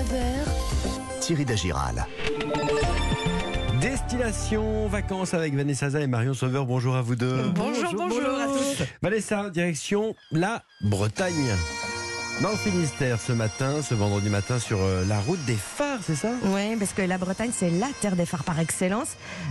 9h, Thierry Dagiral. Destination vacances avec Vanessa Zaza et Marion Sauveur. Bonjour à vous deux. Bonjour, bonjour, à tous. Vanessa, direction la Bretagne. Dans le Finistère ce matin, ce vendredi matin, sur euh, la route des phares, c'est ça? Oui, parce que la Bretagne, c'est la terre des phares par excellence.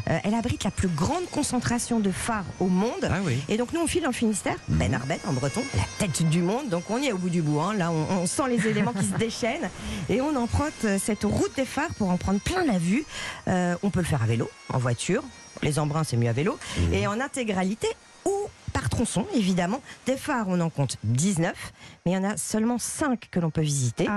Euh, elle abrite la plus grande concentration de phares au monde. Ah oui. Et donc nous, on file dans le Finistère, Ben Arbet en breton, la tête du monde. Donc on y est au bout du bout. hein. Là, on, on sent les éléments qui se déchaînent. Et on emprunte euh, cette route des phares pour en prendre plein la vue. Euh, on peut le faire à vélo, en voiture. Les embruns, c'est mieux à vélo. Et en intégralité ou par tronçon, évidemment. Des phares, on en compte 19, mais il y en a seulement 5 que l'on peut visiter.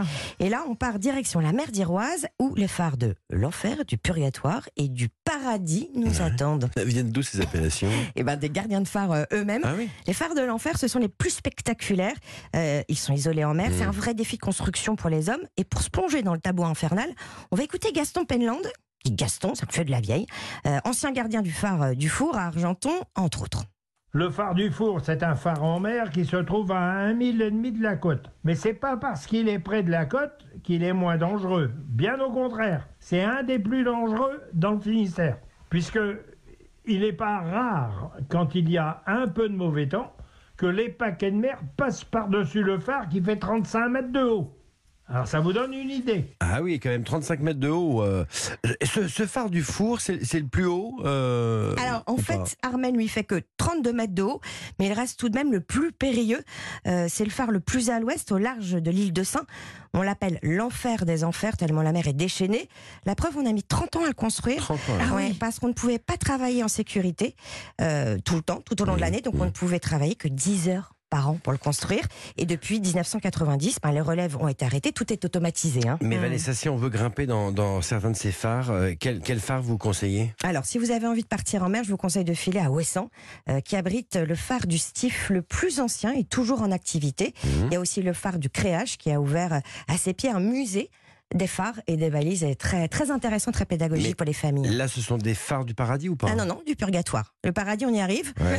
Et là, on part direction la mer d'Iroise, où les phares de l'enfer, du purgatoire et du paradis nous attendent. Elles viennent d'où ces appellations? Et ben, des gardiens de phare euh, eux-mêmes. Ah oui Les phares de l'enfer, ce sont les plus spectaculaires. Euh, ils sont isolés en mer. Mmh. C'est un vrai défi de construction pour les hommes. Et pour se plonger dans le tabou infernal, on va écouter Gaston Penland. Qui Gaston, ça me fait de la vieille. euh, ancien gardien du phare euh, du Four à Argenton, entre autres. Le phare du Four, c'est un phare en mer qui se trouve à un mille et demi de la côte. Mais c'est pas parce qu'il est près de la côte qu'il est moins dangereux. Bien au contraire, c'est un des plus dangereux dans le Finistère, puisque il n'est pas rare quand il y a un peu de mauvais temps que les paquets de mer passent par-dessus le phare qui fait 35 mètres de haut. Alors ça vous donne une idée. Ah oui, quand même 35 mètres de haut. euh. Ce, ce phare du four, c'est le plus haut euh, Alors, en fait, pas Armen lui fait que 32 mètres de haut, mais il reste tout de même le plus périlleux. Euh, c'est le phare le plus à l'ouest, au large de l'île de Saint. On l'appelle l'enfer des enfers, tellement la mer est déchaînée. La preuve, on a mis 30 ans à le construire. 30 ans. Ah ouais, parce qu'on ne pouvait pas travailler en sécurité euh, tout le temps, tout au long de l'année, donc on ne pouvait travailler que 10 heures par an pour le construire. Et depuis 1990, ben, les relèves ont été arrêtées, tout est automatisé. hein. Mais Vanessa, si on veut grimper dans, dans certains de ces phares, euh, quel, quel phare vous conseillez? Alors, si vous avez envie de partir en mer, je vous conseille de filer à Ouessant, euh, qui abrite le phare du Stif le plus ancien et toujours en activité. Il y a aussi le phare du Créage, qui a ouvert euh, à ses pieds un musée des phares et des balises. Et très, très intéressant, très pédagogique Mais pour les familles. Là, ce sont des phares du paradis ou pas Ah non, non, du purgatoire. Le paradis, on y arrive. Ouais.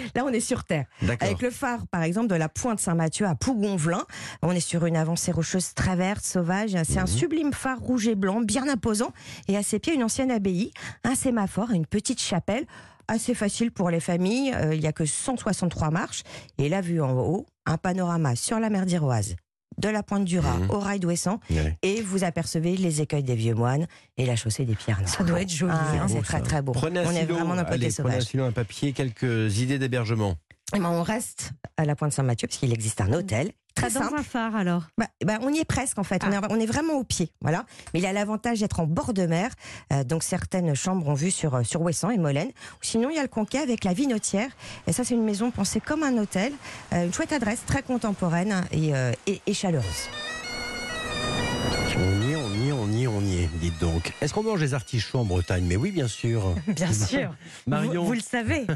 Là, on est sur Terre. Avec le phare, par exemple, de la pointe Saint-Mathieu à Pougonvelin, on est sur une avancée rocheuse très verte, sauvage. C'est un sublime phare rouge et blanc, bien imposant. Et à ses pieds, une ancienne abbaye, un sémaphore et une petite chapelle. Assez facile pour les familles. Euh, il n'y a que 163 marches. Et la vue en haut, un panorama sur la mer d'Iroise, de la pointe du Raz Mhm. au rail d'Ouessant. Ouais. Et vous apercevez les écueils des vieux moines et la chaussée des pierres noires. Ça doit être joli, Ah, hein. c'est très ça. très beau. Prenez un on est stylo, vraiment dans le côté prenez un stylo, un papier, quelques idées d'hébergement. Eh ben, on reste à la pointe Saint-Mathieu parce qu'il existe un hôtel très dans simple. un phare alors. Bah, bah, on y est presque en fait. On, est, on est vraiment au pied, voilà. Mais il a l'avantage d'être en bord de mer. Euh, donc certaines chambres ont vue sur euh, sur Ouessant et Molène. Sinon il y a le Conquet avec la Vinotière. Et ça c'est une maison pensée comme un hôtel. Euh, une chouette adresse, très contemporaine et, euh, et, et chaleureuse. On y est, on y est, on y est, on y est, dites donc. Est-ce qu'on mange des artichauts en Bretagne? Mais oui, bien sûr. Bien sûr. Marion, Vous, vous le savez.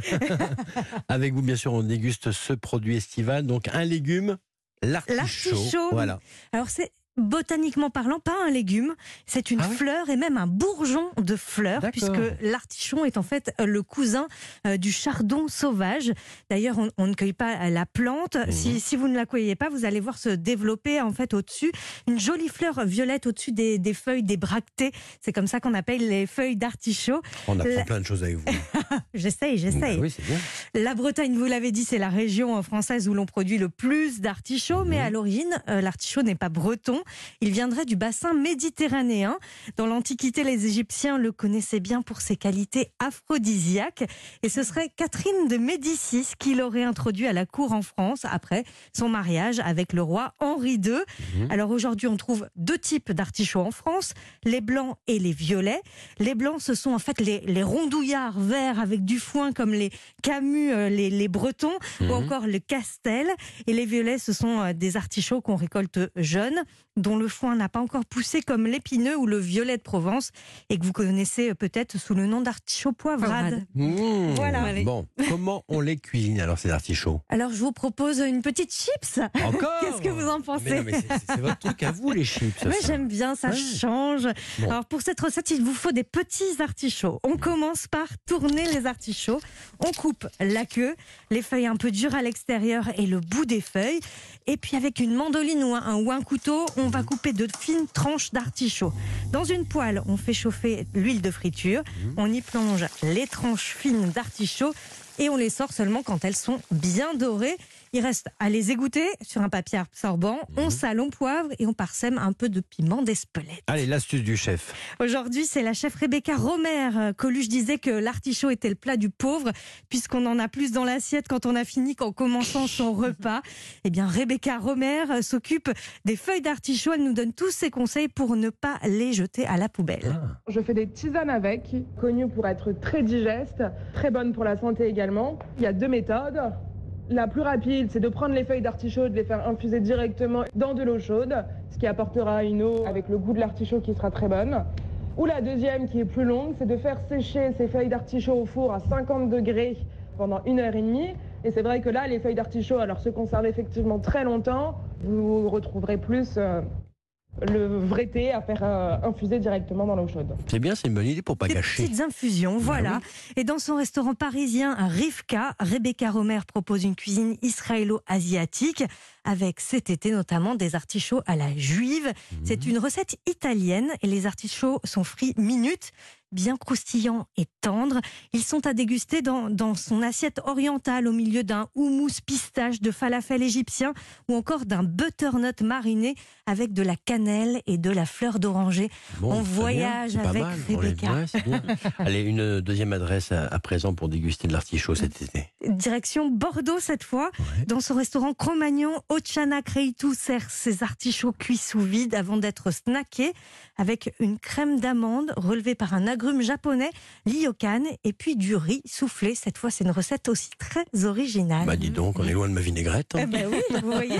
avec vous, bien sûr, on déguste ce produit estival. Donc, un légume, l'artichaut. L'artichaut. Voilà. Alors c'est botaniquement parlant pas un légume, c'est une Ah oui fleur et même un bourgeon de fleurs puisque l'artichon est en fait euh, le cousin euh, du chardon sauvage. D'ailleurs, on, on ne cueille pas la plante. Mhm. Si, si vous ne la cueillez pas, vous allez voir se développer en fait au-dessus une jolie fleur violette au-dessus des, des feuilles des bractées. C'est comme ça qu'on appelle les feuilles d'artichaut. On apprend La- plein de choses avec vous. J'essaye, j'essaye. Bah oui. La Bretagne, vous l'avez dit, c'est la région euh, française où l'on produit le plus d'artichauts, mais à l'origine, l'artichaut n'est pas breton. Il viendrait du bassin méditerranéen. Dans l'Antiquité, les Égyptiens le connaissaient bien pour ses qualités aphrodisiaques. Et ce serait Catherine de Médicis qui l'aurait introduit à la cour en France après son mariage avec le roi Henri II. Alors aujourd'hui, on trouve deux types d'artichauts en France, les blancs et les violets. Les blancs, ce sont en fait les, les rondouillards verts avec du foin comme les Camus, euh, les, les Bretons, ou encore le Castel. Et les violets, ce sont euh, des artichauts qu'on récolte jeunes, dont le foin n'a pas encore poussé comme l'épineux ou le violet de Provence, et que vous connaissez peut-être sous le nom d'artichaut poivrade. Mmh. Voilà. Bon, comment on les cuisine alors ces artichauts? Alors je vous propose une petite chips. Encore? Qu'est-ce que vous en Mais pensez? c'est- votre truc à vous les chips. Mais j'aime bien, ça Ouais. change. Bon. Alors pour cette recette, il vous faut des petits artichauts. On commence par tourner les artichauts. On coupe la queue, les feuilles un peu dures à l'extérieur et le bout des feuilles. Et puis avec une mandoline ou un, ou un couteau, on on va couper de fines tranches d'artichaut. Dans une poêle, on fait chauffer l'huile de friture, on y plonge les tranches fines d'artichaut et on les sort seulement quand elles sont bien dorées. Il reste à les égoutter sur un papier absorbant. On sale, on poivre et on parsème un peu de piment d'Espelette. Allez, l'astuce du chef. Aujourd'hui, c'est la chef Rebecca Romer. Euh, Coluche disait que l'artichaut était le plat du pauvre, puisqu'on en a plus dans l'assiette quand on a fini qu'en commençant son repas. Eh bien, Rebecca Romer euh, s'occupe des feuilles d'artichaut. Elle nous donne tous ses conseils pour ne pas les jeter à la poubelle. Je fais des tisanes avec, connues pour être très digestes, très bonnes pour la santé également. Il y a deux méthodes. La plus rapide, c'est de prendre les feuilles d'artichaut de les faire infuser directement dans de l'eau chaude, ce qui apportera une eau avec le goût de l'artichaut qui sera très bonne. Ou la deuxième, qui est plus longue, c'est de faire sécher ces feuilles d'artichaut au four à 50 degrés pendant une heure et demie. Et c'est vrai que là, les feuilles d'artichaut, alors se conservent effectivement très longtemps. Vous retrouverez plus euh, le vrai thé à faire euh, infuser directement dans l'eau chaude. C'est bien, c'est une bonne idée pour pas Des gâcher. petites infusions, voilà. Et dans son restaurant parisien Rivka, Rebecca Romer propose une cuisine israélo-asiatique avec cet été notamment des artichauts à la juive. C'est une recette italienne et les artichauts sont frits minutes, bien croustillants et tendres. Ils sont à déguster dans, dans son assiette orientale au milieu d'un houmous pistache de falafel égyptien ou encore d'un butternut mariné avec de la cannelle et de la fleur d'oranger. Bon, On bien, voyage avec Rebecca. Ouais, c'est bien. Allez, une deuxième adresse à, à présent pour déguster de l'artichaut cet été. Direction Bordeaux cette fois. Ouais. Dans son restaurant Cro-Magnon, Ochana Kreitou sert ses artichauts cuits sous vide avant d'être snackés avec une crème d'amande relevée par un agrume japonais, l'iokan, et puis du riz soufflé. Cette fois, c'est une recette aussi très originale. Bah dis donc, on est loin de ma vinaigrette. hein. Eh ben oui, vous voyez.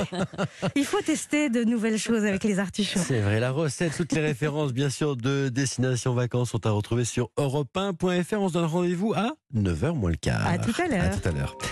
Il faut tester de nouvelles choses avec les artichauts. C'est vrai, la recette, toutes les références, bien sûr, de Destination Vacances sont à retrouver sur europe1.fr. On se donne rendez-vous à 9h moins le quart. À tout à l'heure. À tout à l'heure.